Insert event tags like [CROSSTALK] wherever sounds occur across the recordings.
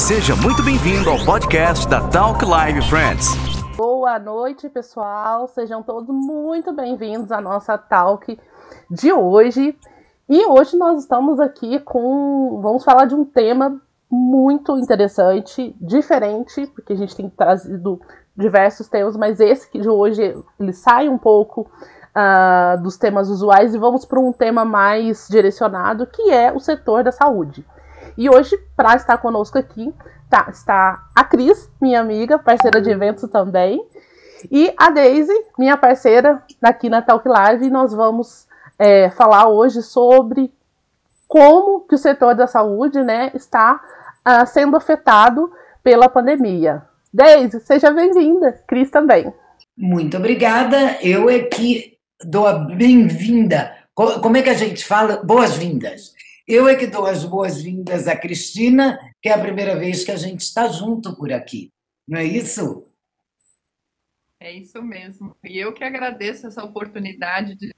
Seja muito bem-vindo ao podcast da Talk Live Friends. Boa noite, pessoal. Sejam todos muito bem-vindos à nossa talk de hoje. E hoje nós estamos aqui com. Vamos falar de um tema muito interessante, diferente, porque a gente tem trazido diversos temas, mas esse de hoje ele sai um pouco uh, dos temas usuais e vamos para um tema mais direcionado, que é o setor da saúde. E hoje, para estar conosco aqui, tá, está a Cris, minha amiga, parceira de eventos também, e a Daisy, minha parceira aqui na Talk Live, e nós vamos é, falar hoje sobre como que o setor da saúde né, está uh, sendo afetado pela pandemia. Deise, seja bem-vinda. Cris também. Muito obrigada. Eu é que dou a bem-vinda. Como é que a gente fala? Boas-vindas. Eu é que dou as boas-vindas a Cristina, que é a primeira vez que a gente está junto por aqui. Não é isso? É isso mesmo. E eu que agradeço essa oportunidade de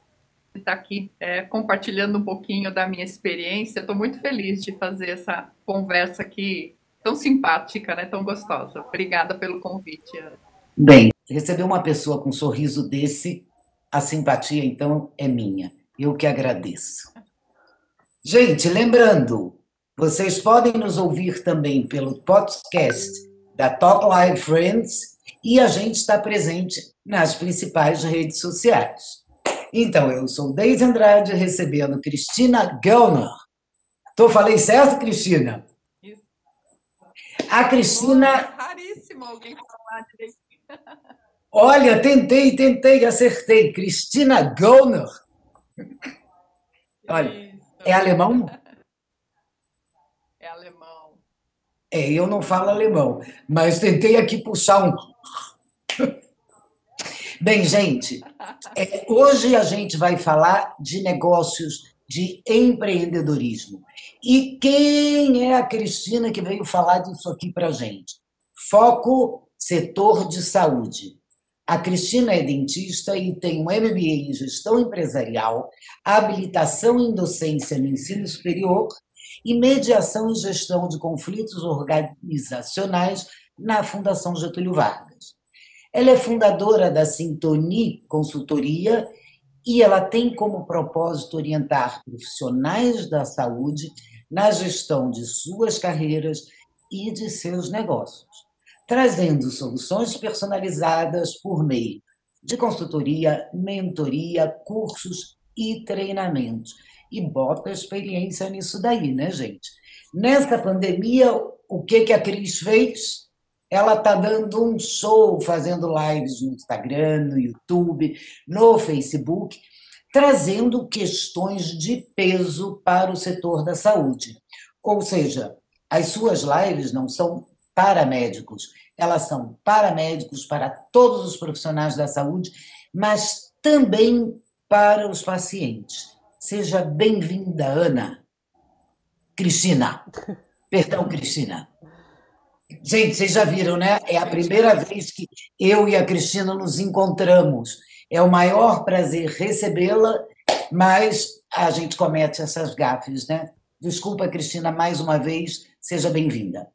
estar aqui é, compartilhando um pouquinho da minha experiência. Estou muito feliz de fazer essa conversa aqui tão simpática, né? tão gostosa. Obrigada pelo convite. Bem, receber uma pessoa com um sorriso desse, a simpatia então é minha. Eu que agradeço. Gente, lembrando, vocês podem nos ouvir também pelo podcast da Top Live Friends e a gente está presente nas principais redes sociais. Então, eu sou Deise Andrade, recebendo Cristina Gellner. Tô, falei certo, Cristina? Isso. A Cristina. raríssimo alguém falar direitinho. Olha, tentei, tentei, acertei. Cristina Gellner. Olha. É alemão? É alemão. É, eu não falo alemão, mas tentei aqui puxar um. [LAUGHS] Bem, gente, é, hoje a gente vai falar de negócios, de empreendedorismo. E quem é a Cristina que veio falar disso aqui para gente? Foco setor de saúde. A Cristina é dentista e tem um MBA em gestão empresarial, habilitação em docência no ensino superior e mediação em gestão de conflitos organizacionais na Fundação Getúlio Vargas. Ela é fundadora da Sintonia Consultoria e ela tem como propósito orientar profissionais da saúde na gestão de suas carreiras e de seus negócios, trazendo soluções personalizadas por meio de consultoria, mentoria, cursos e treinamentos. E bota experiência nisso daí, né, gente? Nessa pandemia, o que, que a Cris fez? ela está dando um show, fazendo lives no Instagram, no YouTube, no Facebook, trazendo questões de peso para o setor da saúde. Ou seja, as suas lives não são para médicos, elas são para médicos, para todos os profissionais da saúde, mas também para os pacientes. Seja bem-vinda, Ana. Cristina. Perdão, Cristina. Gente, vocês já viram, né? É a primeira vez que eu e a Cristina nos encontramos. É o maior prazer recebê-la, mas a gente comete essas gafes, né? Desculpa, Cristina, mais uma vez, seja bem-vinda.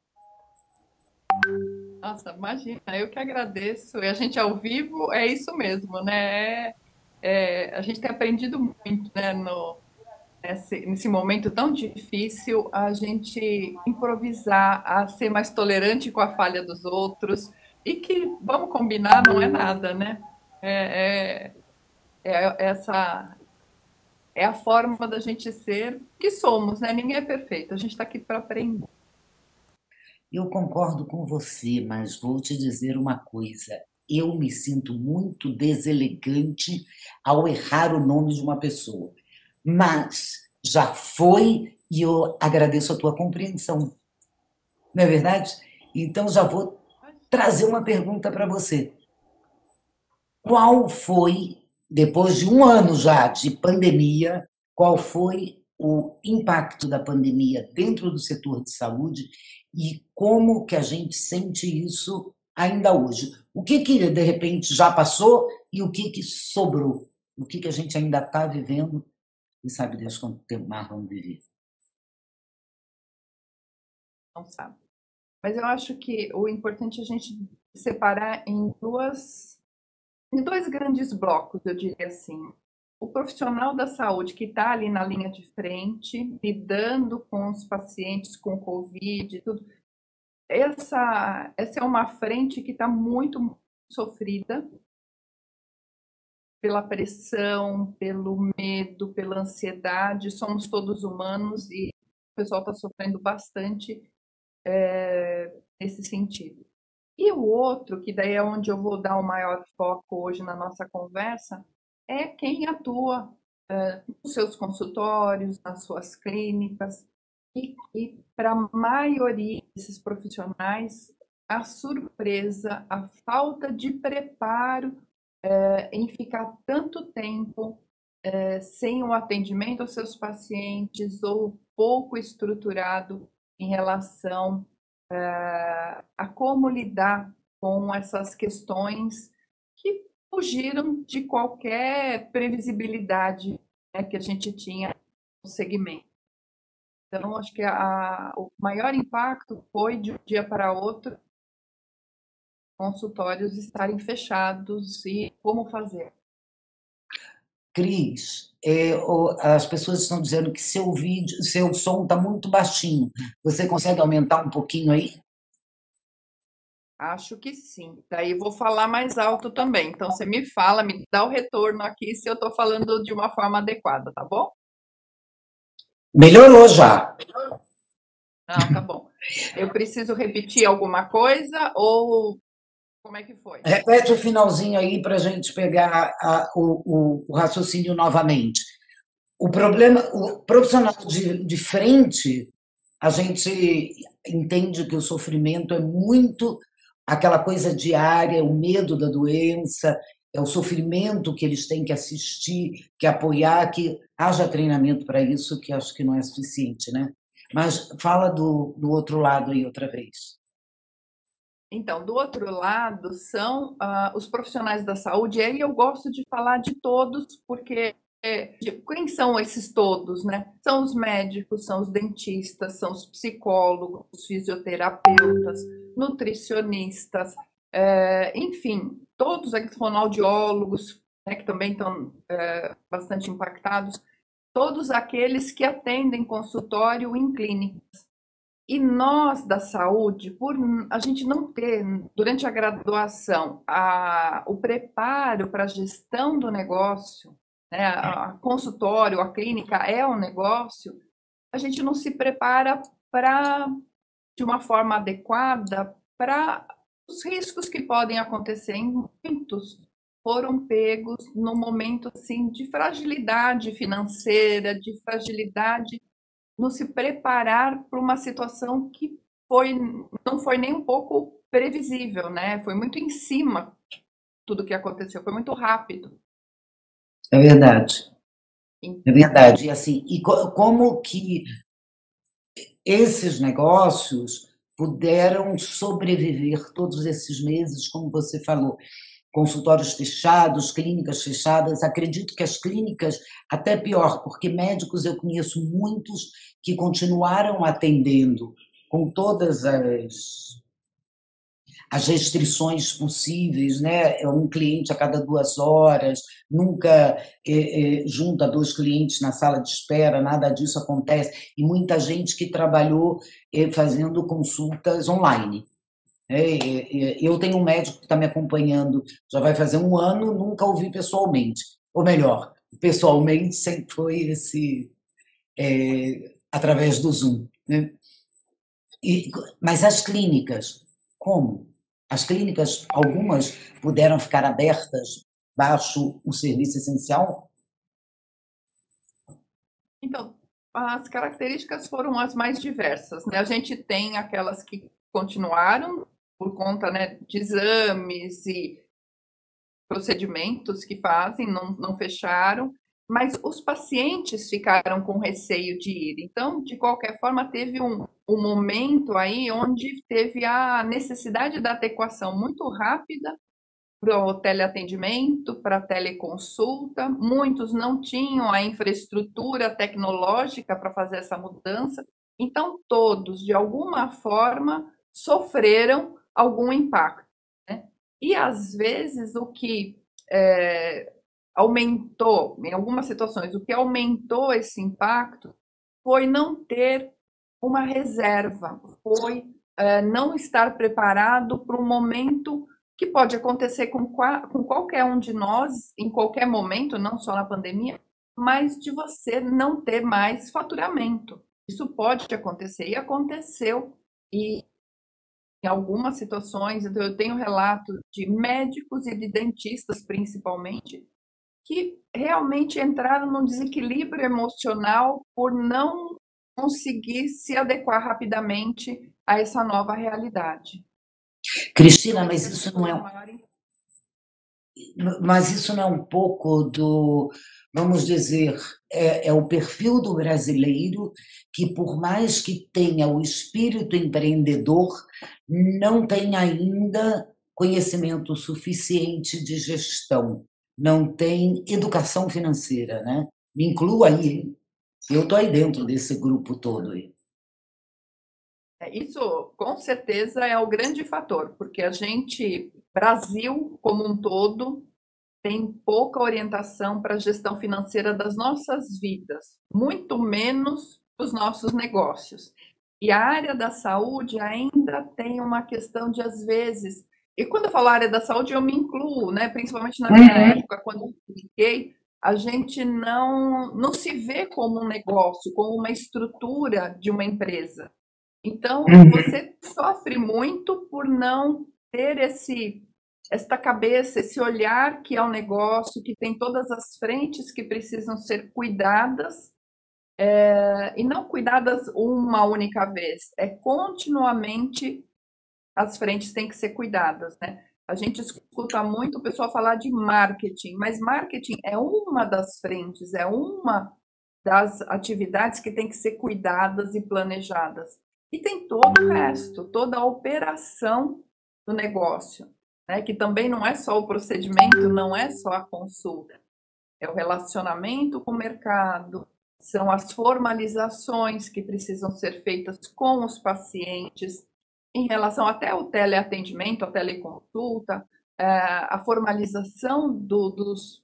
Nossa, imagina, eu que agradeço. E a gente ao vivo é isso mesmo, né? É, é, a gente tem aprendido muito né, no, nesse, nesse momento tão difícil, a gente improvisar, a ser mais tolerante com a falha dos outros e que, vamos combinar, não é nada, né? É, é, é essa é a forma da gente ser que somos, né? Ninguém é perfeito, a gente está aqui para aprender. Eu concordo com você, mas vou te dizer uma coisa. Eu me sinto muito deselegante ao errar o nome de uma pessoa mas já foi e eu agradeço a tua compreensão. Não é verdade? Então já vou trazer uma pergunta para você. Qual foi, depois de um ano já de pandemia, qual foi o impacto da pandemia dentro do setor de saúde e como que a gente sente isso ainda hoje? O que que de repente já passou e o que que sobrou? O que que a gente ainda está vivendo e sabe Deus quanto tempo mais vamos viver? Não sabe. Mas eu acho que o importante é a gente separar em duas, em dois grandes blocos, eu diria assim. O profissional da saúde que está ali na linha de frente, lidando com os pacientes com Covid e tudo, essa, essa é uma frente que está muito sofrida pela pressão, pelo medo, pela ansiedade. Somos todos humanos e o pessoal está sofrendo bastante é, nesse sentido. E o outro, que daí é onde eu vou dar o maior foco hoje na nossa conversa, é quem atua é, nos seus consultórios, nas suas clínicas. E, e para a maioria desses profissionais, a surpresa, a falta de preparo é, em ficar tanto tempo é, sem o atendimento aos seus pacientes ou pouco estruturado em relação uh, a como lidar com essas questões que fugiram de qualquer previsibilidade né, que a gente tinha no segmento. Então, acho que a, o maior impacto foi de um dia para outro consultórios estarem fechados e como fazer. Cris, é, as pessoas estão dizendo que seu vídeo, seu som está muito baixinho. Você consegue aumentar um pouquinho aí? Acho que sim. Daí vou falar mais alto também. Então você me fala, me dá o retorno aqui se eu estou falando de uma forma adequada, tá bom? Melhorou já. Não, tá bom. Eu preciso repetir alguma coisa ou como é que foi? Repete o finalzinho aí para a gente pegar a, o, o, raciocínio novamente. O problema, o profissional de, de frente, a gente entende que o sofrimento é muito aquela coisa diária, o medo da doença, é o sofrimento que eles têm que assistir, que apoiar, que haja treinamento para isso, que acho que não é suficiente, né? Mas fala do, do outro lado aí outra vez. Então, do outro lado, são uh, os profissionais da saúde, e aí eu gosto de falar de todos, porque de, quem são esses todos, né? São os médicos, são os dentistas, são os psicólogos, os fisioterapeutas, nutricionistas, é, enfim, todos aqui, fonoaudiólogos, né, que também estão é, bastante impactados, todos aqueles que atendem consultório em clínicas. E nós da saúde, por a gente não ter durante a graduação a, o preparo para a gestão do negócio, né, a, a consultório, a clínica é um negócio, a gente não se prepara para de uma forma adequada para os riscos que podem acontecer. Muitos foram pegos no momento assim de fragilidade financeira, de fragilidade no se preparar para uma situação que foi, não foi nem um pouco previsível, né? Foi muito em cima tudo que aconteceu, foi muito rápido. É verdade. É verdade. E assim, e como que esses negócios puderam sobreviver todos esses meses, como você falou, consultórios fechados, clínicas fechadas. Acredito que as clínicas, até pior, porque médicos eu conheço muitos que continuaram atendendo com todas as, as restrições possíveis, né? É um cliente a cada duas horas, nunca é, é, junta dois clientes na sala de espera, nada disso acontece. E muita gente que trabalhou é, fazendo consultas online. É, é, eu tenho um médico que está me acompanhando, já vai fazer um ano, nunca ouvi pessoalmente. Ou melhor, pessoalmente [LAUGHS] sempre foi esse através do Zoom. Né? E, mas as clínicas, como? As clínicas, algumas puderam ficar abertas baixo o serviço essencial? Então, as características foram as mais diversas. Né? A gente tem aquelas que continuaram por conta né, de exames e procedimentos que fazem, não, não fecharam, mas os pacientes ficaram com receio de ir. Então, de qualquer forma, teve um, um momento aí onde teve a necessidade da adequação muito rápida para o teleatendimento, para a teleconsulta. Muitos não tinham a infraestrutura tecnológica para fazer essa mudança. Então, todos, de alguma forma, sofreram algum impacto. Né? E às vezes o que é, aumentou, em algumas situações, o que aumentou esse impacto foi não ter uma reserva, foi é, não estar preparado para um momento que pode acontecer com, com qualquer um de nós, em qualquer momento, não só na pandemia, mas de você não ter mais faturamento. Isso pode acontecer, e aconteceu. E em algumas situações, então eu tenho relatos de médicos e de dentistas, principalmente, que realmente entraram num desequilíbrio emocional por não conseguir se adequar rapidamente a essa nova realidade. Cristina, mas isso não é mas isso não é um pouco do, vamos dizer, é, é, o perfil do brasileiro que, por mais que tenha o espírito empreendedor, não tem ainda conhecimento suficiente de gestão, não tem educação financeira, né? Me incluo aí, eu estou aí dentro desse grupo todo aí. É, isso, com certeza, é o grande fator, porque a gente, Brasil como um todo, tem pouca orientação para a gestão financeira das nossas vidas, muito menos os nossos negócios. E a área da saúde ainda tem uma questão de, às vezes, e quando eu falo área da saúde, eu me incluo, né? principalmente na minha uhum. época, quando eu fiquei, a gente não, não se vê como um negócio, como uma estrutura de uma empresa. Então, uhum. você sofre muito por não ter esse esta cabeça, esse olhar que é um negócio, que tem todas as frentes que precisam ser cuidadas, é, e não cuidadas uma única vez, é continuamente as frentes têm que ser cuidadas, né? A gente escuta muito o pessoal falar de marketing, mas marketing é uma das frentes, é uma das atividades que tem que ser cuidadas e planejadas. E tem todo o resto, toda a operação do negócio, né? que também não é só o procedimento, não é só a consulta, é o relacionamento com o mercado, são as formalizações que precisam ser feitas com os pacientes, em relação até ao teleatendimento, a teleconsulta, é, a formalização do, dos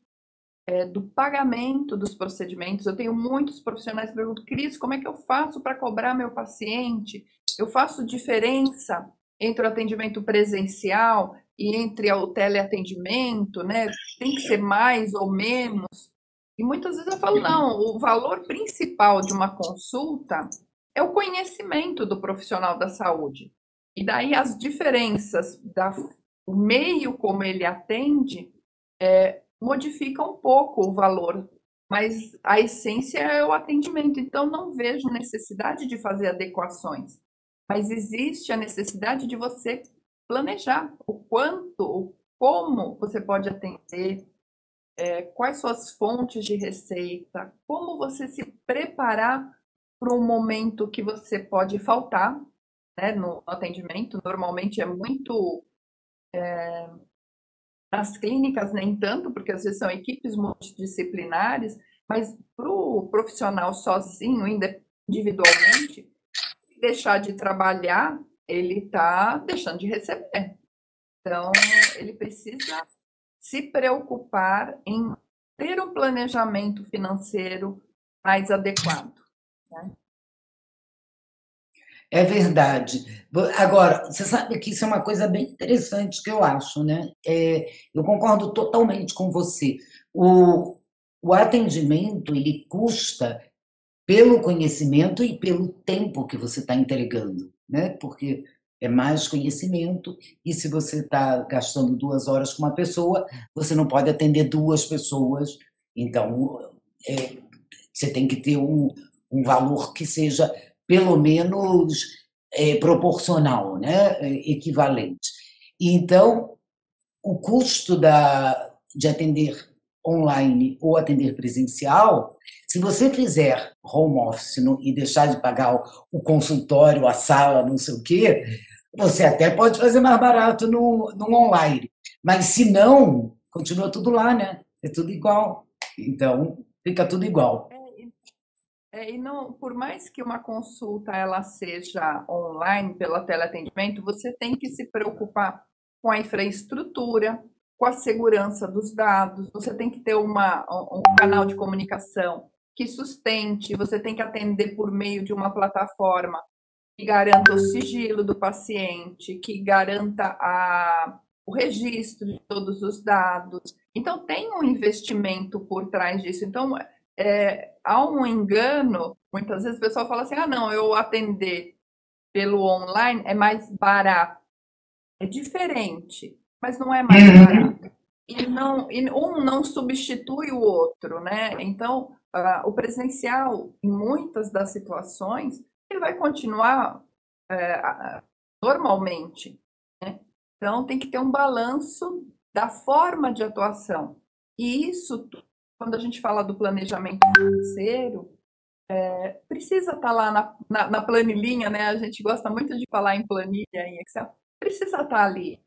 é, do pagamento dos procedimentos. Eu tenho muitos profissionais que perguntam, Cris, como é que eu faço para cobrar meu paciente? Eu faço diferença entre o atendimento presencial e entre o teleatendimento, né? Tem que ser mais ou menos. E muitas vezes eu falo, não, o valor principal de uma consulta é o conhecimento do profissional da saúde. E daí as diferenças, da, o meio como ele atende, é, modifica um pouco o valor, mas a essência é o atendimento. Então, não vejo necessidade de fazer adequações, mas existe a necessidade de você planejar o quanto, o como você pode atender, é, quais suas fontes de receita, como você se preparar para um momento que você pode faltar né, no atendimento. Normalmente é muito é, nas clínicas, nem tanto, porque às vezes são equipes multidisciplinares, mas para o profissional sozinho, individualmente, deixar de trabalhar, ele está deixando de receber. Então, ele precisa se preocupar em ter um planejamento financeiro mais adequado. Né? É verdade. Agora, você sabe que isso é uma coisa bem interessante que eu acho, né? É, eu concordo totalmente com você. O, o atendimento, ele custa pelo conhecimento e pelo tempo que você está entregando, né? Porque é mais conhecimento, e se você está gastando duas horas com uma pessoa, você não pode atender duas pessoas, então é, você tem que ter um, um valor que seja pelo menos é, proporcional, né? É, equivalente. Então, o custo da, de atender online ou atender presencial, se você fizer home office no, e deixar de pagar o, o, consultório, a sala, não sei o quê, você até pode fazer mais barato no, no online. Mas se não, continua tudo lá, né? É tudo igual. Então, fica tudo igual. É, e não, por mais que uma consulta ela seja online pelo teleatendimento, você tem que se preocupar com a infraestrutura, com a segurança dos dados, você tem que ter uma, um canal de comunicação que sustente, você tem que atender por meio de uma plataforma que garanta o sigilo do paciente, que garanta a, o registro de todos os dados. Então, tem um investimento por trás disso. Então, é, há um engano, muitas vezes o pessoal fala assim: ah, não, eu atender pelo online é mais barato. É diferente, mas não é mais uhum. barato. E, não, e um não substitui o outro, né? Então, uh, o presencial, em muitas das situações, ele vai continuar uh, normalmente. Né? Então, tem que ter um balanço da forma de atuação. E isso, quando a gente fala do planejamento financeiro, é, precisa estar tá lá na, na, na, planilhinha, né? A gente gosta muito de falar em planilha, em Excel. Precisa estar tá ali.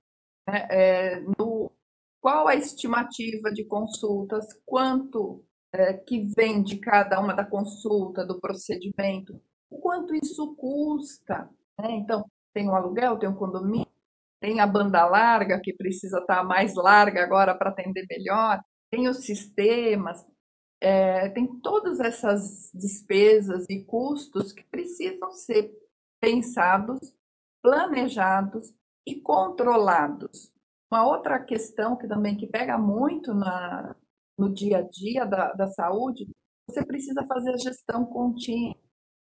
Né? É, no, qual a estimativa de consultas, quanto é, que vem de cada uma da consulta, do procedimento, o quanto isso custa. Né? Então, tem um aluguel, tem um condomínio, tem a banda larga, que precisa estar mais larga agora para atender melhor, tem os sistemas, é, tem todas essas despesas e custos que precisam ser pensados, planejados e controlados. Uma outra questão que também que pega muito na, no dia a dia da, da saúde, você precisa fazer a gestão contínua.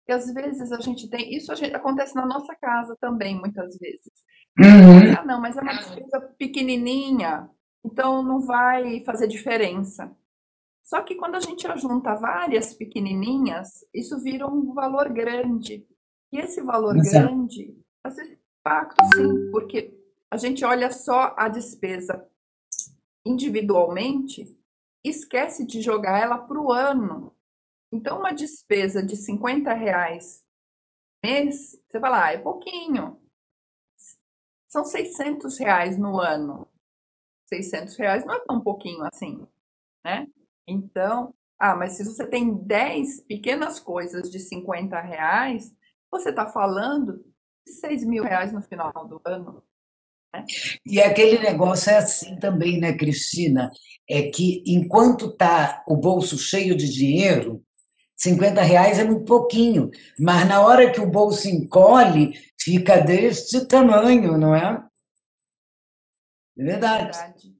E às vezes a gente tem. Isso gente, acontece na nossa casa também, muitas vezes. Uhum. Ah, não, mas é uma despesa pequenininha, então não vai fazer diferença. Só que quando a gente junta várias pequenininhas, isso vira um valor grande. E esse valor Exato. grande, às vezes, impacto sim, porque a gente olha só a despesa individualmente, esquece de jogar ela para o ano. Então, uma despesa de 50 reais mês, você fala, ah, é pouquinho. São 600 reais no ano. 600 reais não é tão pouquinho assim, né? Então, ah, mas se você tem 10 pequenas coisas de 50 reais, você está falando de 6 mil reais no final do ano. E aquele negócio é assim também, né, Cristina? É que enquanto está o bolso cheio de dinheiro, 50 reais é muito pouquinho, mas na hora que o bolso encolhe, fica deste tamanho, não é? É verdade. verdade.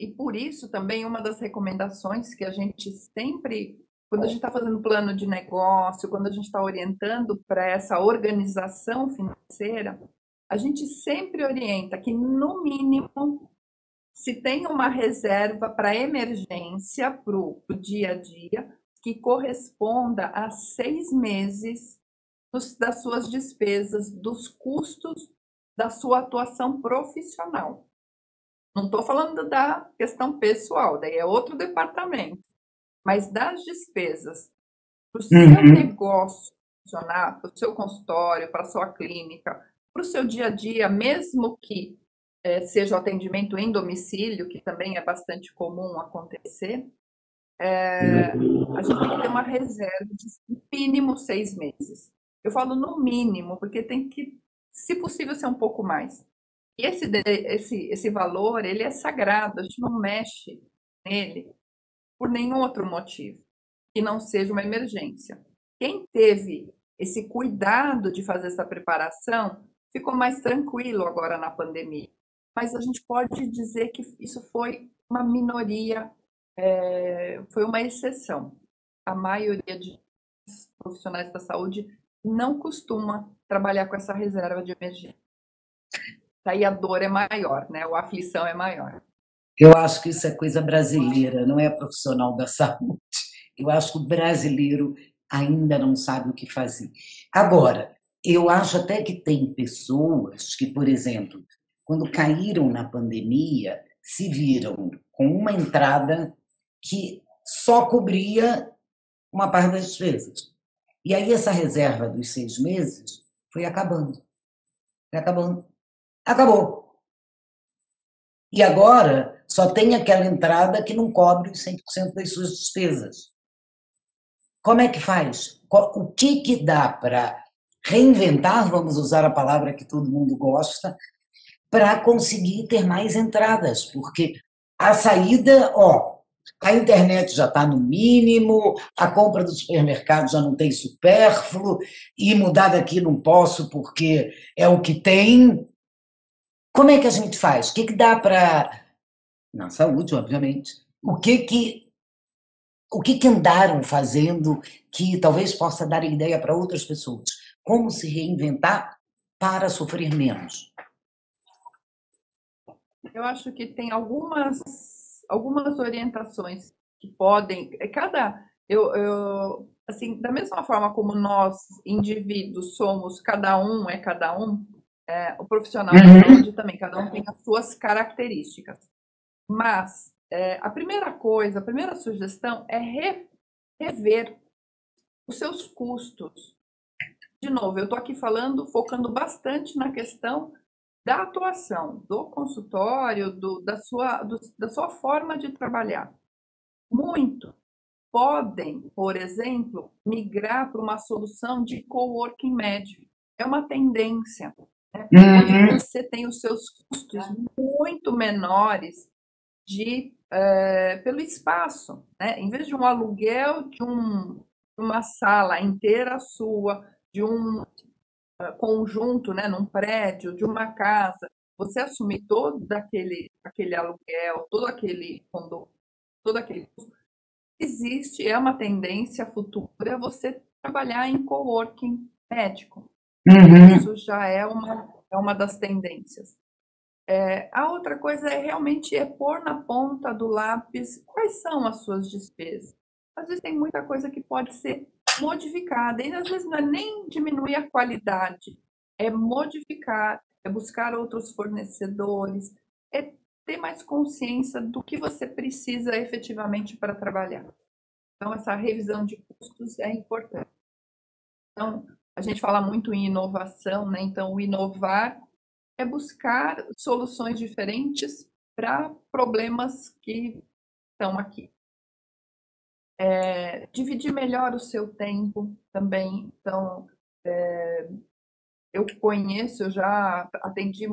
E por isso também uma das recomendações que a gente sempre, quando a gente está fazendo plano de negócio, quando a gente está orientando para essa organização financeira, a gente sempre orienta que, no mínimo, se tem uma reserva para emergência, para o dia a dia, que corresponda a seis meses dos, das suas despesas, dos custos da sua atuação profissional. Não estou falando da questão pessoal, daí é outro departamento, mas das despesas para o seu uhum. negócio funcionar, para o seu consultório, para a sua clínica, para o seu dia a dia, mesmo que é, seja o atendimento em domicílio, que também é bastante comum acontecer, é, a gente tem que ter uma reserva de mínimo seis meses. Eu falo no mínimo, porque tem que, se possível, ser um pouco mais. E esse, esse, esse valor, ele é sagrado, a gente não mexe nele por nenhum outro motivo, que não seja uma emergência. Quem teve esse cuidado de fazer essa preparação ficou mais tranquilo agora na pandemia. Mas a gente pode dizer que isso foi uma minoria, é, foi uma exceção. A maioria de profissionais da saúde não costuma trabalhar com essa reserva de emergência. Daí a dor é maior, né? A aflição é maior. Eu acho que isso é coisa brasileira, não é profissional da [LAUGHS] saúde. Eu acho que o brasileiro ainda não sabe o que fazer. Agora, eu acho até que tem pessoas que, por exemplo, quando caíram na pandemia, se viram com uma entrada que só cobria uma parte das despesas. E aí essa reserva dos seis meses foi acabando. Foi acabando. Acabou. E agora só tem aquela entrada que não cobre os 100% das suas despesas. Como é que faz? O que, que dá para reinventar, vamos usar a palavra que todo mundo gosta, para conseguir ter mais entradas? Porque a saída, ó, a internet já está no mínimo, a compra do supermercado já não tem supérfluo, e mudar daqui não posso porque é o que tem. Como é que a gente faz? O que, que dá para. Na saúde, obviamente. O que que. O que, que andaram fazendo que talvez possa dar ideia para outras pessoas? Como se reinventar para sofrer menos? Eu acho que tem algumas algumas orientações que podem. É cada. Eu, eu, assim, da mesma forma como nós, indivíduos, somos, cada um é cada um, é, o profissional uhum. da saúde também, cada um tem as suas características. Mas é, a primeira coisa, a primeira sugestão é re, rever os seus custos. De novo, eu estou aqui falando, focando bastante na questão da atuação, do consultório, do, da, sua, do, da sua forma de trabalhar. Muito podem, por exemplo, migrar para uma solução de coworking médio. É uma tendência. Né? Uhum. você tem os seus custos muito menores de, é, pelo espaço. Né? Em vez de um aluguel de um, uma sala inteira sua, de um conjunto, né, num prédio, de uma casa, você assumir todo aquele, aquele aluguel, todo aquele condomínio, todo aquele existe, é uma tendência futura você trabalhar em coworking médico. Uhum. Isso já é uma, é uma das tendências. É, a outra coisa é realmente é pôr na ponta do lápis quais são as suas despesas. Às vezes tem muita coisa que pode ser modificada. E às vezes não é nem diminuir a qualidade, é modificar, é buscar outros fornecedores, é ter mais consciência do que você precisa efetivamente para trabalhar. Então, essa revisão de custos é importante. Então, a gente fala muito em inovação, né? Então, o inovar é buscar soluções diferentes para problemas que estão aqui. É, dividir melhor o seu tempo também. Então, é, eu conheço, eu já atendi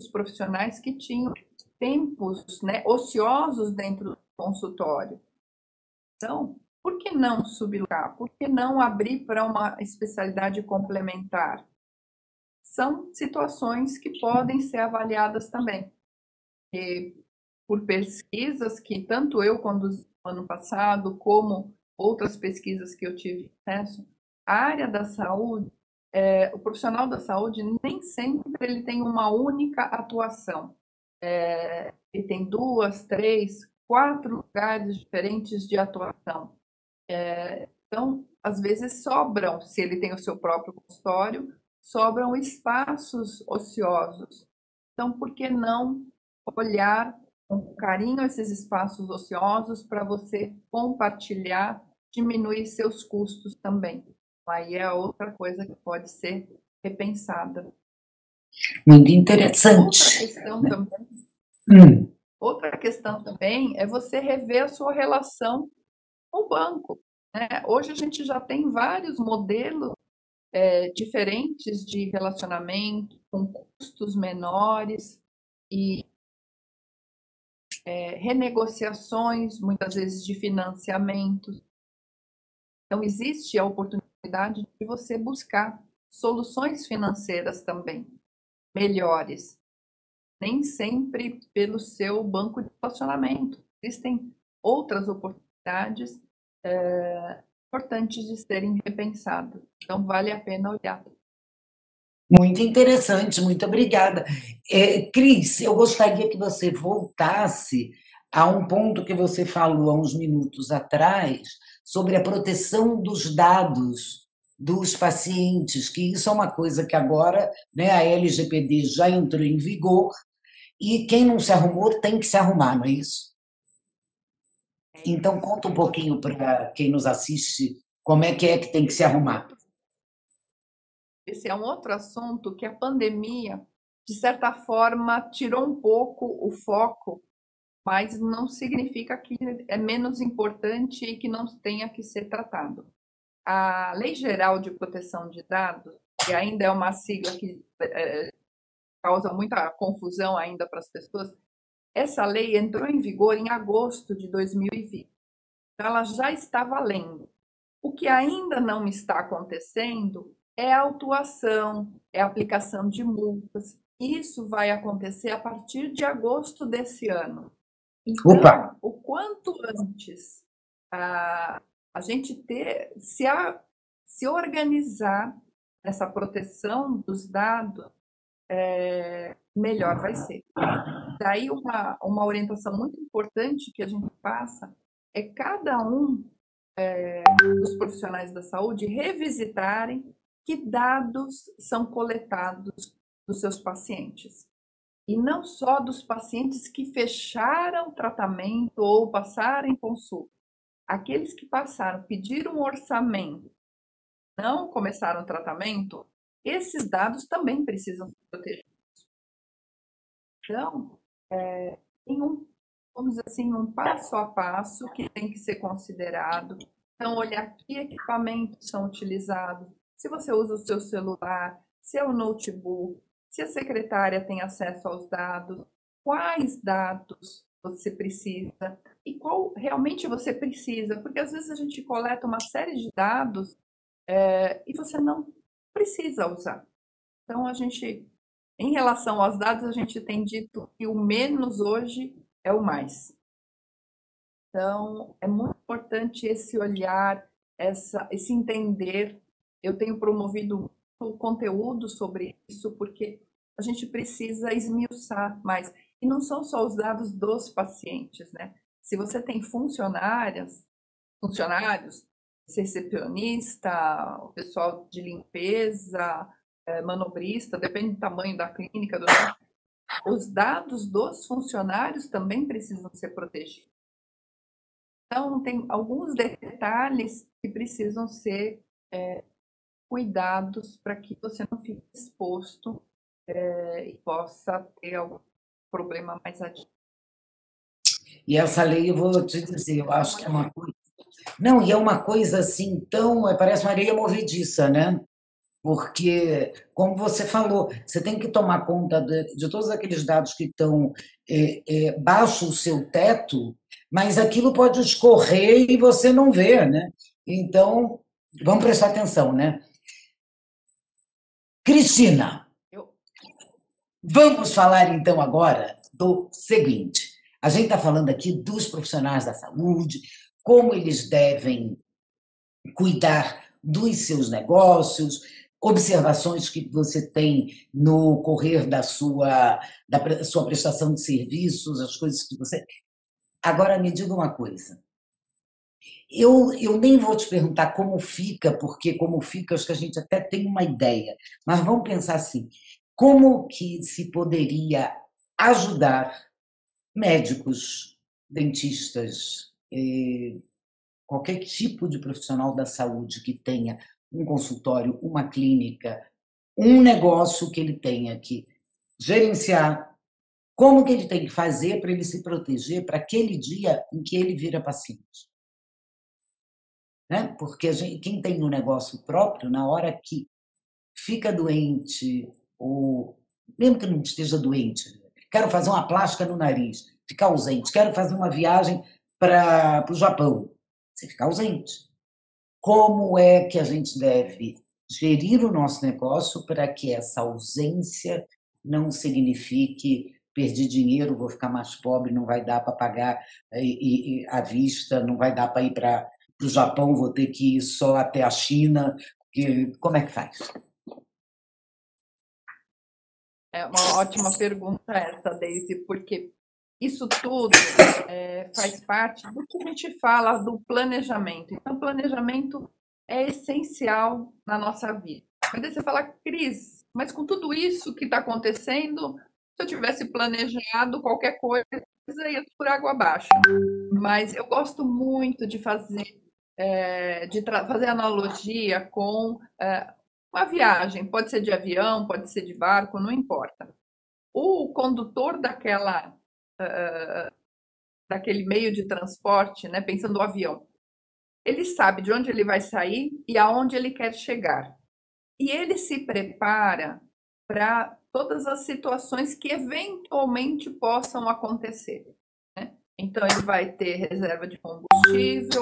os profissionais que tinham tempos né, ociosos dentro do consultório. Então, por que não sublocar? Por que não abrir para uma especialidade complementar? São situações que podem ser avaliadas também. E por pesquisas que tanto eu conduzi ano passado, como outras pesquisas que eu tive acesso, a área da saúde, é, o profissional da saúde nem sempre ele tem uma única atuação. É, ele tem duas, três, quatro lugares diferentes de atuação. É, então, às vezes sobram, se ele tem o seu próprio consultório, sobram espaços ociosos. Então, por que não olhar com carinho esses espaços ociosos para você compartilhar, diminuir seus custos também. Aí é outra coisa que pode ser repensada. Muito interessante. Outra questão também, hum. outra questão também é você rever a sua relação com o banco. Né? Hoje a gente já tem vários modelos é, diferentes de relacionamento, com custos menores, e é, renegociações, muitas vezes de financiamentos. Então, existe a oportunidade de você buscar soluções financeiras também melhores, nem sempre pelo seu banco de relacionamento. Existem outras oportunidades é, importantes de serem repensadas. Então, vale a pena olhar. Muito interessante, muito obrigada. É, Cris, eu gostaria que você voltasse a um ponto que você falou há uns minutos atrás sobre a proteção dos dados dos pacientes, que isso é uma coisa que agora né, a LGPD já entrou em vigor e quem não se arrumou tem que se arrumar, não é isso? Então conta um pouquinho para quem nos assiste como é que é que tem que se arrumar esse é um outro assunto que a pandemia, de certa forma, tirou um pouco o foco, mas não significa que é menos importante e que não tenha que ser tratado. a Lei Geral de Proteção de Dados, que ainda é uma sigla que é, causa muita confusão ainda para as pessoas, essa lei entrou em vigor em agosto de 2020. Então, ela já está valendo. O que ainda não está acontecendo é a autuação, é a aplicação de multas. Isso vai acontecer a partir de agosto desse ano. Então, Opa. o quanto antes a, a gente ter, se, a, se organizar essa proteção dos dados, é, melhor vai ser. Daí uma, uma orientação muito importante que a gente passa é cada um é, dos profissionais da saúde revisitarem que dados são coletados dos seus pacientes. E não só dos pacientes que fecharam tratamento ou passaram em consulta. Aqueles que passaram, pediram um orçamento, não começaram o tratamento, esses dados também precisam ser protegidos. Então, é, tem um, vamos dizer assim, um passo a passo que tem que ser considerado. Então, olhar que equipamentos são utilizados, se você usa o seu celular, se é o notebook, se a secretária tem acesso aos dados, quais dados você precisa e qual realmente você precisa, porque às vezes a gente coleta uma série de dados é, e você não precisa usar. Então, a gente, em relação aos dados, a gente tem dito que o menos hoje é o mais. Então, é muito importante esse olhar, essa, esse entender. Eu tenho promovido conteúdo sobre isso, porque a gente precisa esmiuçar mais. E não são só os dados dos pacientes, né? Se você tem funcionárias, funcionários, recepcionista, o pessoal de limpeza, é, manobrista, depende do tamanho da clínica. Do... Os dados dos funcionários também precisam ser protegidos. Então, tem alguns detalhes que precisam ser é, cuidados para que você não fique exposto é, e possa ter algum problema mais adiante. E essa lei, eu vou te dizer, eu acho que é uma coisa não, e é uma coisa assim tão. É, parece uma areia movediça, né? Porque, como você falou, você tem que tomar conta de, de todos aqueles dados que estão é, é, baixo o seu teto, mas aquilo pode escorrer e você não vê, né? Então, vamos prestar atenção, né? Cristina, vamos falar então agora do seguinte. A gente está falando aqui dos profissionais da saúde, como eles devem cuidar dos seus negócios, observações que você tem no correr da sua, da sua prestação de serviços, as coisas que você. Agora me diga uma coisa. Eu, eu nem vou te perguntar como fica, porque como fica, acho que a gente até tem uma ideia, mas vamos pensar assim: como que se poderia ajudar médicos, dentistas, eh, qualquer tipo de profissional da saúde que tenha um consultório, uma clínica, um negócio que ele tenha que gerenciar, como que ele tem que fazer para ele se proteger para aquele dia em que ele vira paciente. Né? Porque gente, quem tem um negócio próprio, na hora que fica doente, ou mesmo que não esteja doente, quero fazer uma plástica no nariz, ficar ausente, quero fazer uma viagem para o Japão, você fica ausente. Como é que a gente deve gerir o nosso negócio para que essa ausência não signifique perder dinheiro, vou ficar mais pobre, não vai dar para pagar eh, à vista, não vai dar para ir para o Japão, vou ter que ir só até a China. Como é que faz? É uma ótima pergunta essa, Daisy, porque isso tudo é, faz parte do que a gente fala do planejamento. Então, planejamento é essencial na nossa vida. Mas aí você fala, Cris, mas com tudo isso que está acontecendo, se eu tivesse planejado qualquer coisa, ia por água abaixo. Mas eu gosto muito de fazer, é, de fazer analogia com é, uma viagem. Pode ser de avião, pode ser de barco, não importa. O condutor daquela uh, daquele meio de transporte, né, pensando no avião, ele sabe de onde ele vai sair e aonde ele quer chegar. E ele se prepara para todas as situações que eventualmente possam acontecer. Né? Então, ele vai ter reserva de combustível,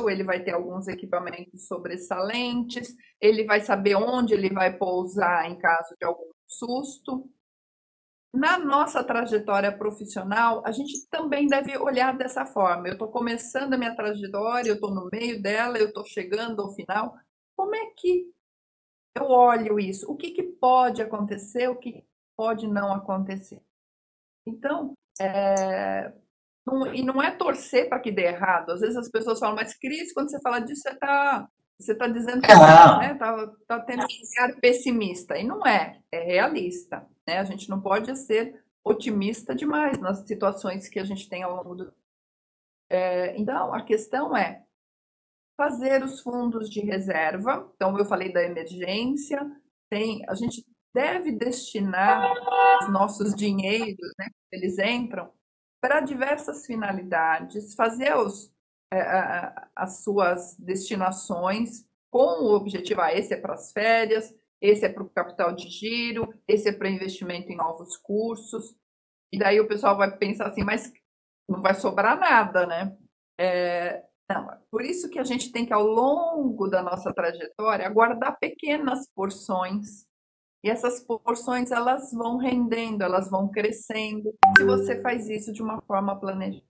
ele vai ter alguns equipamentos sobressalentes, ele vai saber onde ele vai pousar em caso de algum susto. Na nossa trajetória profissional, a gente também deve olhar dessa forma. Eu estou começando a minha trajetória, eu estou no meio dela, eu estou chegando ao final. Como é que eu olho isso? O que, que pode acontecer? O que pode não acontecer? Então, é, não, e não é torcer para que dê errado. Às vezes as pessoas falam, mas Cris, quando você fala disso, você está você tá dizendo que está né, tá, tá tendo um olhar pessimista. E não é, é realista. Né? A gente não pode ser otimista demais nas situações que a gente tem ao longo do. É, então, a questão é fazer os fundos de reserva. Então, eu falei da emergência, tem, a gente deve destinar os nossos dinheiros, né, eles entram, para diversas finalidades, fazer os, é, as suas destinações com o objetivo, ah, esse é para as férias, esse é para o capital de giro, esse é para investimento em novos cursos. E daí o pessoal vai pensar assim, mas não vai sobrar nada, né? É, não, por isso que a gente tem que, ao longo da nossa trajetória, guardar pequenas porções. E essas porções, elas vão rendendo, elas vão crescendo. Se você faz isso de uma forma planejada.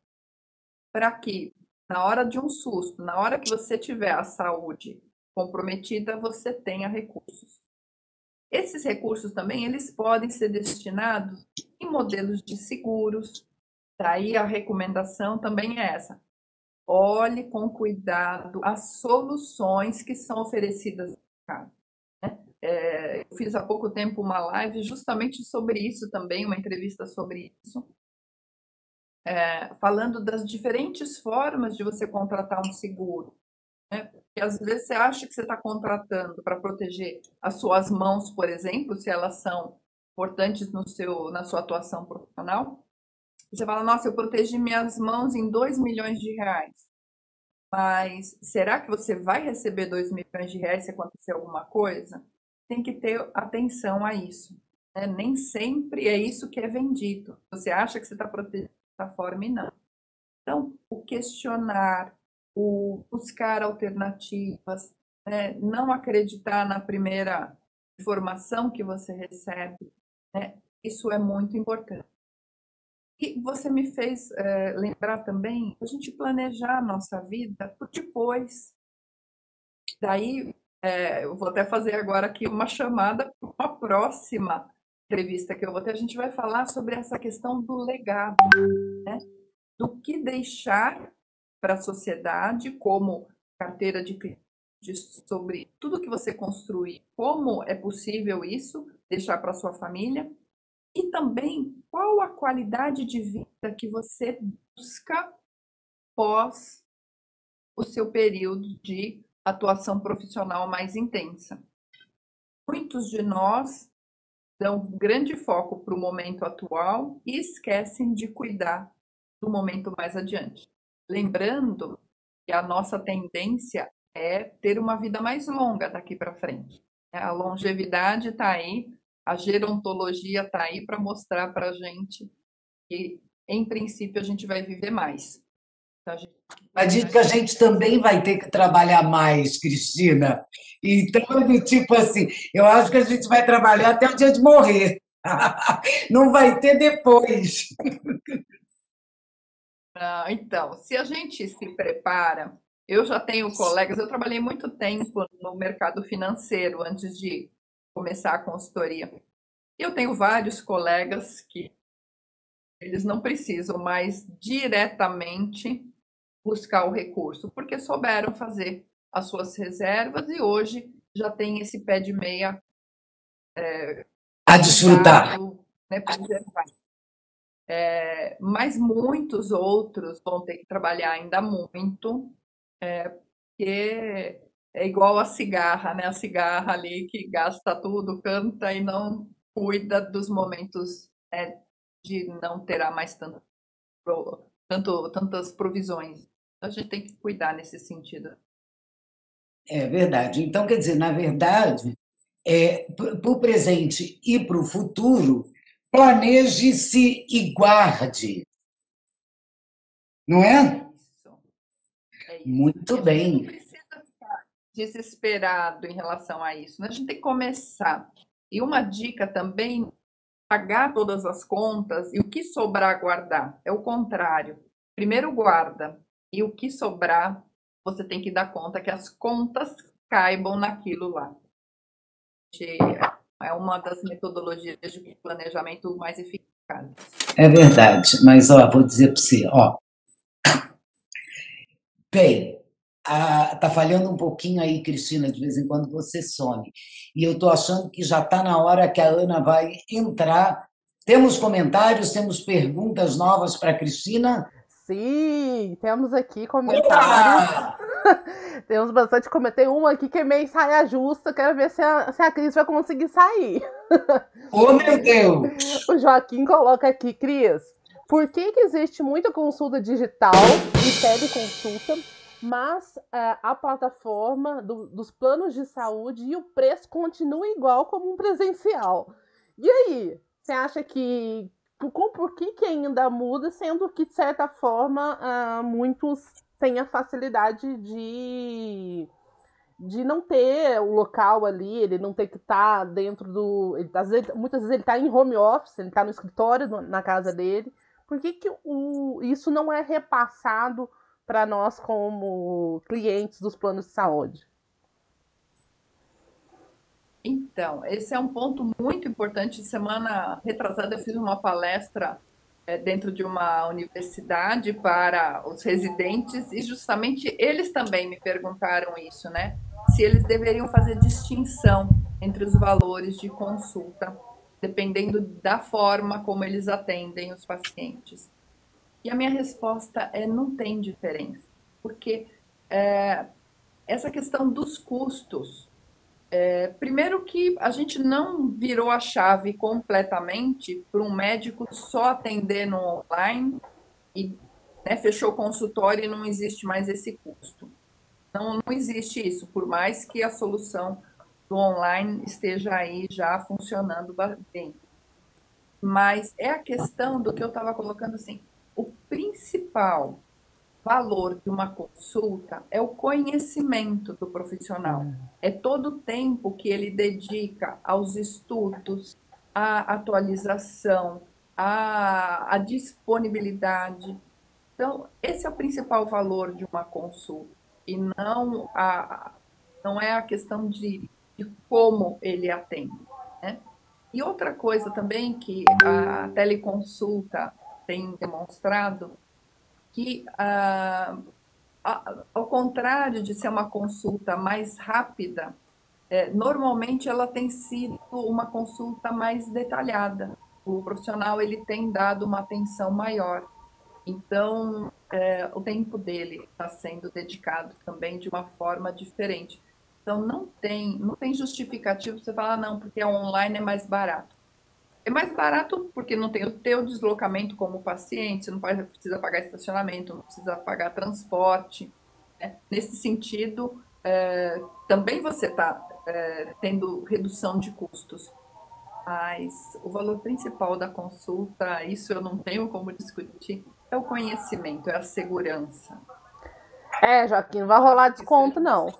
Para que, na hora de um susto, na hora que você tiver a saúde comprometida, você tenha recursos. Esses recursos também eles podem ser destinados em modelos de seguros. Daí a recomendação também é essa. Olhe com cuidado as soluções que são oferecidas no mercado. É, eu fiz há pouco tempo uma live justamente sobre isso também, uma entrevista sobre isso, é, falando das diferentes formas de você contratar um seguro. Né? Porque às vezes você acha que você está contratando para proteger as suas mãos, por exemplo, se elas são importantes no seu, na sua atuação profissional. Você fala, nossa, eu protegi minhas mãos em 2 milhões de reais. Mas será que você vai receber 2 milhões de reais se acontecer alguma coisa? Tem que ter atenção a isso. Né? Nem sempre é isso que é vendido. Você acha que você está protegido dessa forma e não. Então, o questionar, o buscar alternativas, né? não acreditar na primeira informação que você recebe, né? isso é muito importante. E você me fez é, lembrar também a gente planejar a nossa vida por depois. Daí, é, eu vou até fazer agora aqui uma chamada para uma próxima entrevista que eu vou ter. A gente vai falar sobre essa questão do legado, né? do que deixar para a sociedade, como carteira de sobre tudo que você construir, como é possível isso, deixar para sua família, e também qual a qualidade de vida que você busca pós o seu período de atuação profissional mais intensa. Muitos de nós dão grande foco para o momento atual e esquecem de cuidar do momento mais adiante. Lembrando que a nossa tendência é ter uma vida mais longa daqui para frente. A longevidade está aí, a gerontologia está aí para mostrar para a gente que, em princípio, a gente vai viver mais. Então, gente... Mas diz que a gente também vai ter que trabalhar mais, Cristina. Então, do tipo assim, eu acho que a gente vai trabalhar até o dia de morrer. [LAUGHS] Não vai ter depois. [LAUGHS] Ah, então, se a gente se prepara, eu já tenho colegas, eu trabalhei muito tempo no mercado financeiro antes de começar a consultoria. Eu tenho vários colegas que eles não precisam mais diretamente buscar o recurso, porque souberam fazer as suas reservas e hoje já tem esse pé de meia é, a desfrutar. Né. É, mas muitos outros vão ter que trabalhar ainda muito, é, porque é igual a cigarra, né? A cigarra ali que gasta tudo, canta e não cuida dos momentos é, de não terá mais tanto, tanto, tantas provisões. A gente tem que cuidar nesse sentido. É verdade. Então, quer dizer, na verdade, é, para o presente e para o futuro, planeje-se e guarde. Não é? é isso. Muito bem. Não precisa ficar desesperado em relação a isso. Né? A gente tem que começar. E uma dica também, pagar todas as contas e o que sobrar guardar. É o contrário. Primeiro guarda e o que sobrar você tem que dar conta que as contas caibam naquilo lá. É uma das metodologias de planejamento mais eficazes. É verdade, mas ó, vou dizer para você, ó. Bem, a, tá falhando um pouquinho aí, Cristina, de vez em quando você some. E eu tô achando que já está na hora que a Ana vai entrar. Temos comentários, temos perguntas novas para Cristina. Sim, temos aqui comentários. [LAUGHS] temos bastante comentário. Tem uma aqui que é meio saia justa. Quero ver se a, se a Cris vai conseguir sair. Oh, meu Deus! [LAUGHS] O Joaquim coloca aqui, Cris, por que, que existe muita consulta digital e teleconsulta, mas é, a plataforma do, dos planos de saúde e o preço continua igual como um presencial? E aí, você acha que, por, por que, que ainda muda, sendo que, de certa forma, uh, muitos têm a facilidade de, de não ter o local ali, ele não ter que estar tá dentro do. Ele, às vezes, muitas vezes ele está em home office, ele está no escritório na casa dele. Por que, que o, isso não é repassado para nós como clientes dos planos de saúde? Então, esse é um ponto muito importante. Semana retrasada, eu fiz uma palestra é, dentro de uma universidade para os residentes e justamente eles também me perguntaram isso, né? Se eles deveriam fazer distinção entre os valores de consulta, dependendo da forma como eles atendem os pacientes. E a minha resposta é: não tem diferença, porque é, essa questão dos custos é, primeiro que a gente não virou a chave completamente para um médico só atender no online e né, fechou o consultório e não existe mais esse custo. Não, não existe isso, por mais que a solução do online esteja aí já funcionando bem. Mas é a questão do que eu estava colocando assim, o principal valor de uma consulta é o conhecimento do profissional. É todo o tempo que ele dedica aos estudos, à atualização, à, à disponibilidade. Então, esse é o principal valor de uma consulta e não a não é a questão de, de como ele atende. Né? E outra coisa também que a teleconsulta tem demonstrado que, ah, ao contrário de ser uma consulta mais rápida, é, normalmente ela tem sido uma consulta mais detalhada. O profissional ele tem dado uma atenção maior. Então, é, o tempo dele está sendo dedicado também de uma forma diferente. Então, não tem, não tem justificativo você falar, não, porque online é mais barato. É mais barato porque não tem o teu deslocamento como paciente, você não precisa pagar estacionamento, não precisa pagar transporte. Né? Nesse sentido, é, também você está é, tendo redução de custos. Mas o valor principal da consulta, isso eu não tenho como discutir, é o conhecimento, é a segurança. É, Joaquim, não vai rolar desconto, não.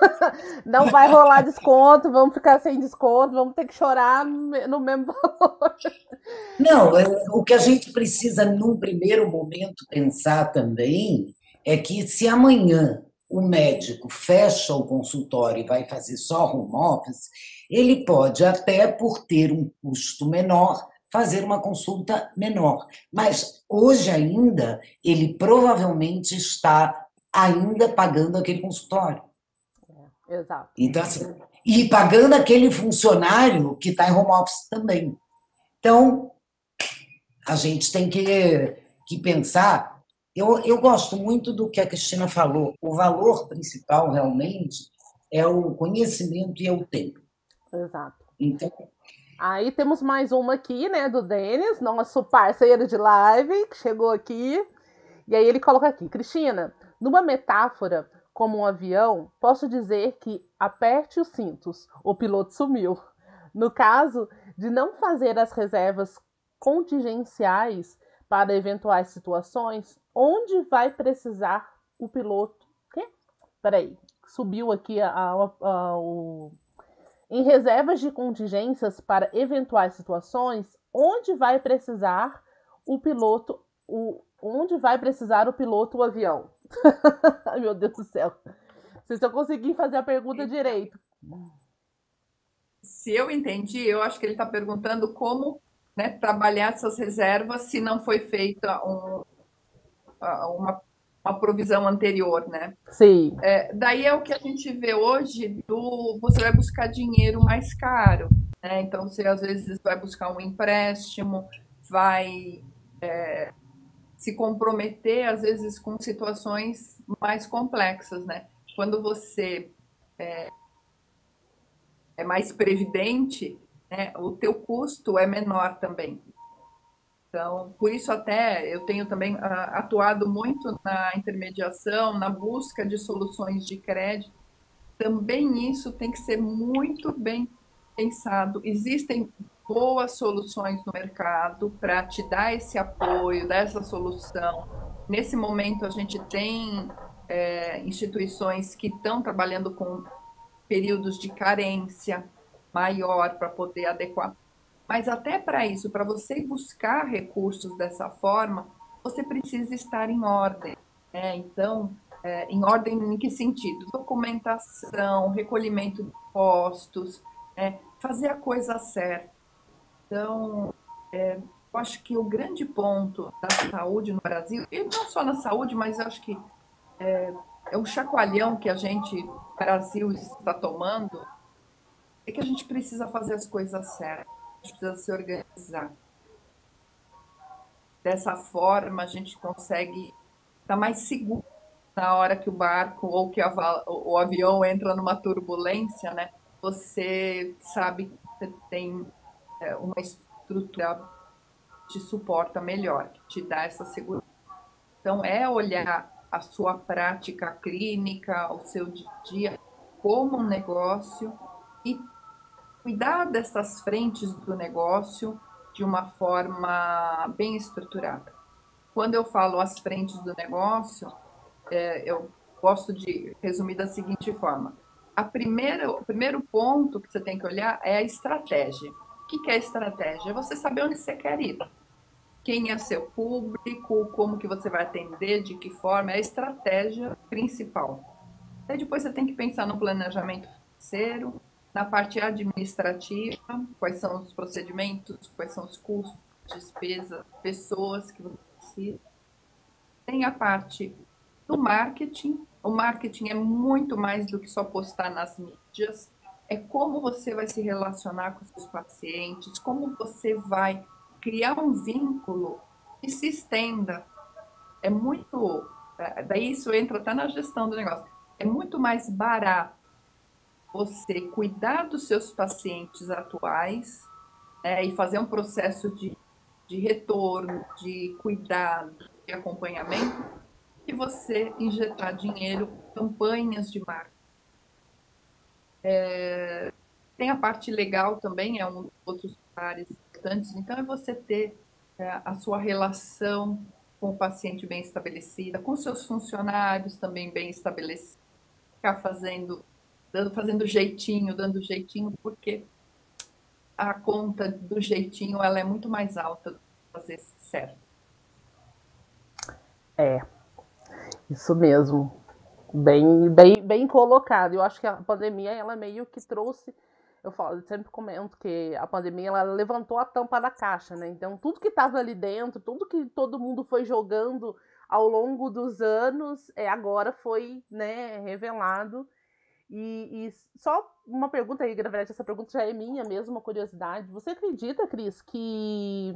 [LAUGHS] Não vai rolar desconto, vamos ficar sem desconto, vamos ter que chorar no mesmo valor. [LAUGHS] Não, é, o que a gente precisa, num primeiro momento, pensar também é que se amanhã o médico fecha o consultório e vai fazer só home office, ele pode, até por ter um custo menor, fazer uma consulta menor. Mas hoje ainda, ele provavelmente está ainda pagando aquele consultório. Exato. Então, assim, e pagando aquele funcionário que está em home office também. Então, a gente tem que, que pensar. Eu, eu gosto muito do que a Cristina falou. O valor principal, realmente, é o conhecimento e é o tempo. Exato. Então. Aí temos mais uma aqui, né, do Denis, nosso parceiro de live, que chegou aqui. E aí ele coloca aqui: Cristina, numa metáfora, como um avião, posso dizer que aperte os cintos, o piloto sumiu. No caso de não fazer as reservas contingenciais para eventuais situações, onde vai precisar o piloto. Quê? Peraí, subiu aqui a, a, a, o. Em reservas de contingências para eventuais situações, onde vai precisar o piloto, o, onde vai precisar o piloto o avião? [LAUGHS] Ai, meu Deus do céu. Se eu consegui fazer a pergunta então, direito. Se eu entendi, eu acho que ele está perguntando como né, trabalhar essas reservas se não foi feita um, uma, uma provisão anterior, né? Sim. É, daí é o que a gente vê hoje do você vai buscar dinheiro mais caro, né? Então você às vezes vai buscar um empréstimo, vai é, se comprometer às vezes com situações mais complexas, né? Quando você é, é mais previdente, né, o teu custo é menor também. Então, por isso até eu tenho também uh, atuado muito na intermediação, na busca de soluções de crédito. Também isso tem que ser muito bem pensado. Existem boas soluções no mercado para te dar esse apoio, dar essa solução. Nesse momento, a gente tem é, instituições que estão trabalhando com períodos de carência maior para poder adequar. Mas até para isso, para você buscar recursos dessa forma, você precisa estar em ordem. Né? Então, é, em ordem em que sentido? Documentação, recolhimento de postos, é, fazer a coisa certa. Então, é, eu acho que o grande ponto da saúde no Brasil, e não só na saúde, mas acho que é, é um chacoalhão que a gente, Brasil, está tomando, é que a gente precisa fazer as coisas certas, a gente precisa se organizar. Dessa forma, a gente consegue estar mais seguro na hora que o barco ou que o avião entra numa turbulência, né? Você sabe que você tem uma estrutura que te suporta melhor, que te dá essa segurança. Então, é olhar a sua prática clínica, o seu dia dia, como um negócio e cuidar dessas frentes do negócio de uma forma bem estruturada. Quando eu falo as frentes do negócio, é, eu gosto de resumir da seguinte forma: a primeira, o primeiro ponto que você tem que olhar é a estratégia. O que é estratégia? É você saber onde você quer ir. Quem é seu público, como que você vai atender, de que forma, é a estratégia principal. Aí depois você tem que pensar no planejamento financeiro, na parte administrativa, quais são os procedimentos, quais são os custos, despesas, pessoas que você precisa. Tem a parte do marketing. O marketing é muito mais do que só postar nas mídias é como você vai se relacionar com seus pacientes, como você vai criar um vínculo que se estenda. É muito. É, daí isso entra até na gestão do negócio. É muito mais barato você cuidar dos seus pacientes atuais né, e fazer um processo de, de retorno, de cuidado, de acompanhamento, que você injetar dinheiro campanhas de marketing é, tem a parte legal também, é um dos outros áreas importantes. Então, é você ter é, a sua relação com o paciente bem estabelecida, com seus funcionários também bem estabelecidos, ficar fazendo, dando, fazendo jeitinho, dando jeitinho, porque a conta do jeitinho ela é muito mais alta do que fazer certo. É, isso mesmo. Bem, bem, bem colocado. Eu acho que a pandemia, ela meio que trouxe. Eu, falo, eu sempre comento que a pandemia ela levantou a tampa da caixa, né? Então, tudo que estava ali dentro, tudo que todo mundo foi jogando ao longo dos anos, é, agora foi né, revelado. E, e, só uma pergunta aí, na verdade, essa pergunta já é minha mesmo, uma curiosidade. Você acredita, Cris, que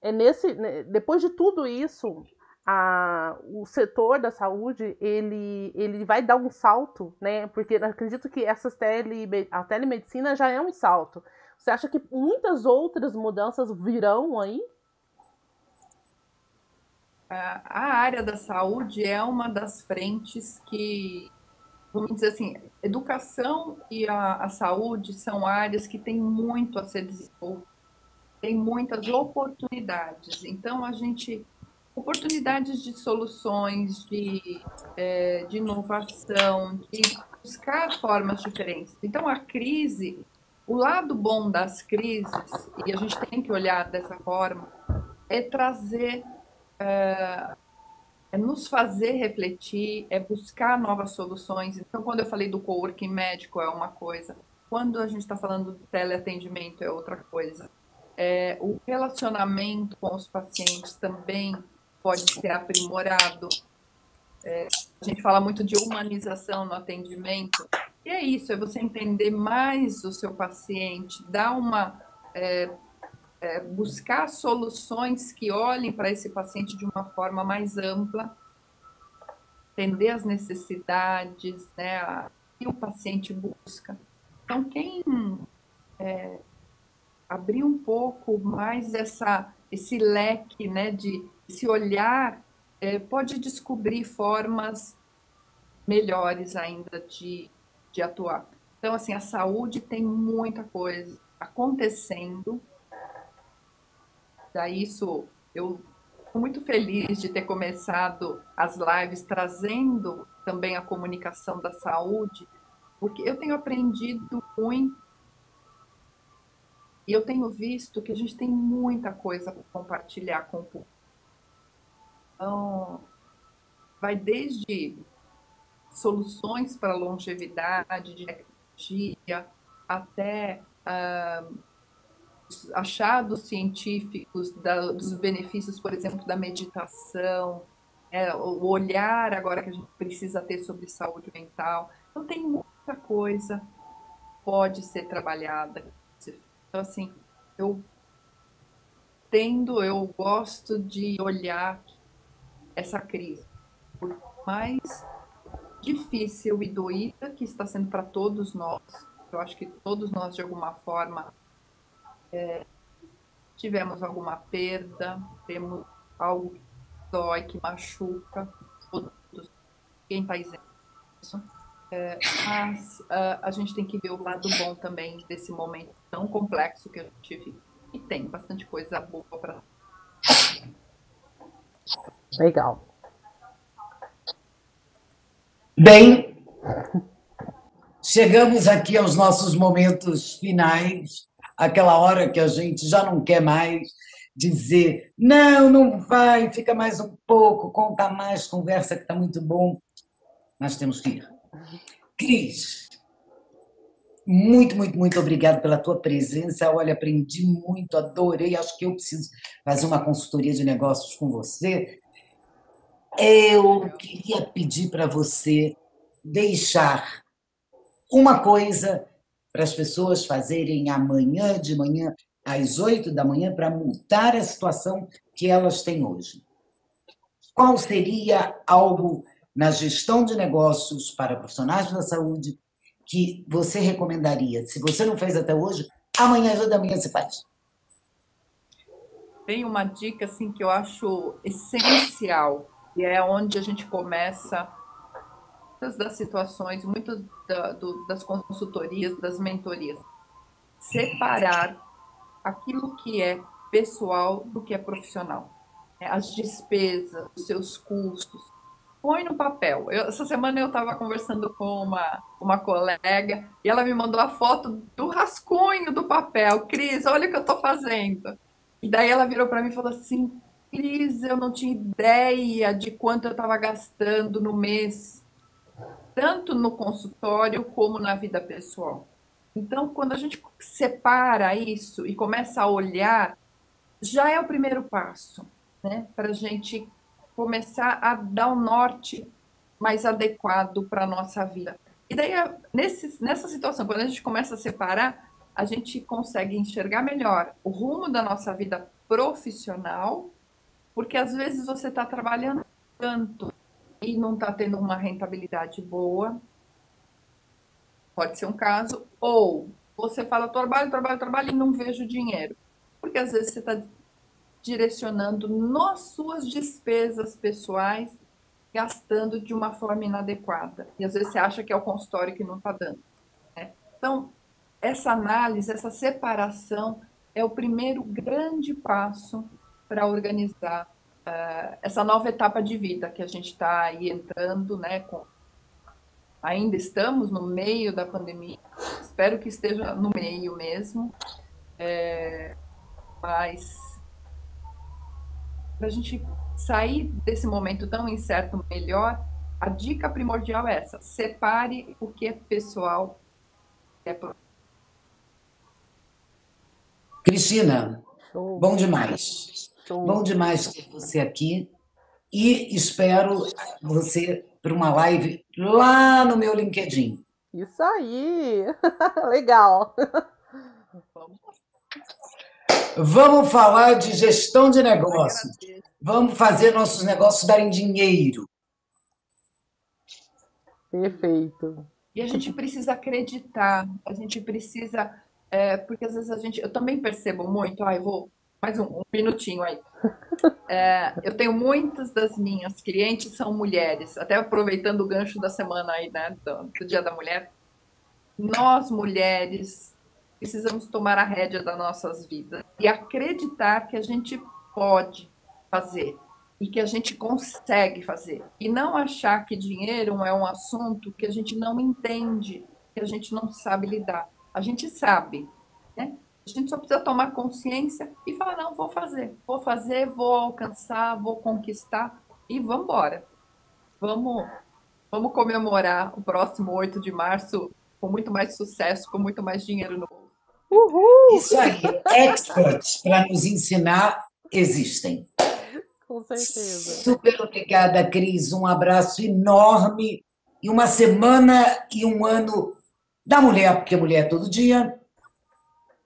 é nesse, né, depois de tudo isso, a, o setor da saúde ele, ele vai dar um salto, né? Porque acredito que essas tele, a telemedicina já é um salto. Você acha que muitas outras mudanças virão aí? A área da saúde é uma das frentes que vamos dizer assim, educação e a, a saúde são áreas que têm muito a ser desenvolvido, tem muitas oportunidades. Então, a gente oportunidades de soluções, de, é, de inovação, de buscar formas diferentes. Então, a crise, o lado bom das crises, e a gente tem que olhar dessa forma, é trazer, é, é nos fazer refletir, é buscar novas soluções. Então, quando eu falei do coworking médico, é uma coisa. Quando a gente está falando do teleatendimento, é outra coisa. É, o relacionamento com os pacientes também pode ser aprimorado. É, a gente fala muito de humanização no atendimento, e é isso, é você entender mais o seu paciente, dar uma. É, é, buscar soluções que olhem para esse paciente de uma forma mais ampla, entender as necessidades, né, a, que o paciente busca. Então, quem é, abrir um pouco mais essa, esse leque né, de esse olhar é, pode descobrir formas melhores ainda de, de atuar. Então, assim, a saúde tem muita coisa acontecendo. Daí isso, eu estou muito feliz de ter começado as lives trazendo também a comunicação da saúde, porque eu tenho aprendido muito e eu tenho visto que a gente tem muita coisa para compartilhar com o público. Então, vai desde soluções para longevidade, de tecnologia, até uh, achados científicos da, dos benefícios, por exemplo, da meditação, é, o olhar agora que a gente precisa ter sobre saúde mental. Então, tem muita coisa pode ser trabalhada. Então, assim, eu tendo, eu gosto de olhar essa crise, por mais difícil e doída que está sendo para todos nós, eu acho que todos nós, de alguma forma, é, tivemos alguma perda, temos algo que dói, que machuca, todos, quem está isso. É, mas uh, a gente tem que ver o lado bom também desse momento tão complexo que a gente vive. E tem bastante coisa boa para Legal. Bem, chegamos aqui aos nossos momentos finais, aquela hora que a gente já não quer mais dizer, não, não vai, fica mais um pouco, conta mais, conversa que está muito bom. Nós temos que ir. Cris, muito, muito, muito obrigado pela tua presença. Olha, aprendi muito, adorei. Acho que eu preciso fazer uma consultoria de negócios com você. Eu queria pedir para você deixar uma coisa para as pessoas fazerem amanhã de manhã, às oito da manhã, para mudar a situação que elas têm hoje. Qual seria algo na gestão de negócios para profissionais da saúde que você recomendaria? Se você não fez até hoje, amanhã oito da manhã você faz. Tem uma dica assim que eu acho essencial e é onde a gente começa muitas das situações, muitas da, das consultorias, das mentorias. Separar aquilo que é pessoal do que é profissional. As despesas, os seus custos. Põe no papel. Eu, essa semana eu estava conversando com uma, uma colega e ela me mandou a foto do rascunho do papel. Cris, olha o que eu estou fazendo. E daí ela virou para mim e falou assim: Cris, eu não tinha ideia de quanto eu estava gastando no mês, tanto no consultório como na vida pessoal. Então, quando a gente separa isso e começa a olhar, já é o primeiro passo, né? Para a gente começar a dar um norte mais adequado para a nossa vida. E daí, nesse, nessa situação, quando a gente começa a separar, a gente consegue enxergar melhor o rumo da nossa vida profissional porque às vezes você está trabalhando tanto e não está tendo uma rentabilidade boa. Pode ser um caso. Ou você fala trabalho, trabalho, trabalho e não vejo dinheiro. Porque às vezes você está direcionando nas suas despesas pessoais gastando de uma forma inadequada. E às vezes você acha que é o consultório que não está dando. Né? Então, essa análise, essa separação é o primeiro grande passo para organizar uh, essa nova etapa de vida que a gente está aí entrando, né? Com... Ainda estamos no meio da pandemia, espero que esteja no meio mesmo, é... mas para a gente sair desse momento tão incerto melhor, a dica primordial é essa: separe o que é pessoal e é Cristina, Show. bom demais. Show. Bom demais ter você aqui. E espero você para uma live lá no meu LinkedIn. Isso aí! [LAUGHS] Legal! [LAUGHS] Vamos falar de gestão de negócios. Vamos fazer nossos negócios darem dinheiro. Perfeito. E a gente precisa acreditar, a gente precisa. É, porque às vezes a gente. Eu também percebo muito, ai, ah, vou. Mais um, um minutinho aí. É, eu tenho muitas das minhas clientes são mulheres, até aproveitando o gancho da semana aí, né, do, do Dia da Mulher. Nós, mulheres, precisamos tomar a rédea das nossas vidas e acreditar que a gente pode, fazer e que a gente consegue fazer. E não achar que dinheiro é um assunto que a gente não entende, que a gente não sabe lidar. A gente sabe, né? A gente só precisa tomar consciência e falar: não, vou fazer, vou fazer, vou alcançar, vou conquistar e vamos embora. Vamos, vamos comemorar o próximo 8 de março com muito mais sucesso, com muito mais dinheiro no. Uhul! Isso aí, experts para nos ensinar existem. Com certeza. Super obrigada, Cris. Um abraço enorme. E uma semana e um ano da mulher, porque mulher é todo dia.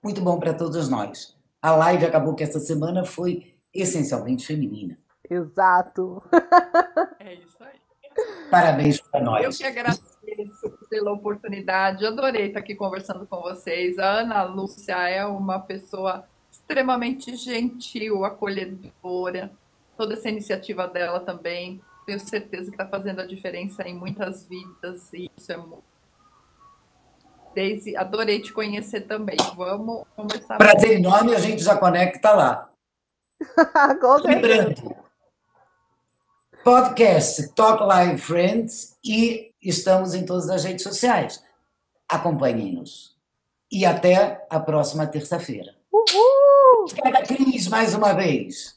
Muito bom para todos nós. A live acabou que essa semana foi essencialmente feminina. Exato. É isso aí. Parabéns para nós. Eu que agradeço pela oportunidade. Adorei estar aqui conversando com vocês. A Ana Lúcia é uma pessoa extremamente gentil, acolhedora toda essa iniciativa dela também. Tenho certeza que está fazendo a diferença em muitas vidas e isso é muito. Daisy, adorei te conhecer também. Vamos conversar. Prazer enorme, a gente já conecta lá. [LAUGHS] Lembrando, podcast Talk Live Friends e estamos em todas as redes sociais. Acompanhem-nos. E até a próxima terça-feira. Uhul! Obrigada, Cris, mais uma vez.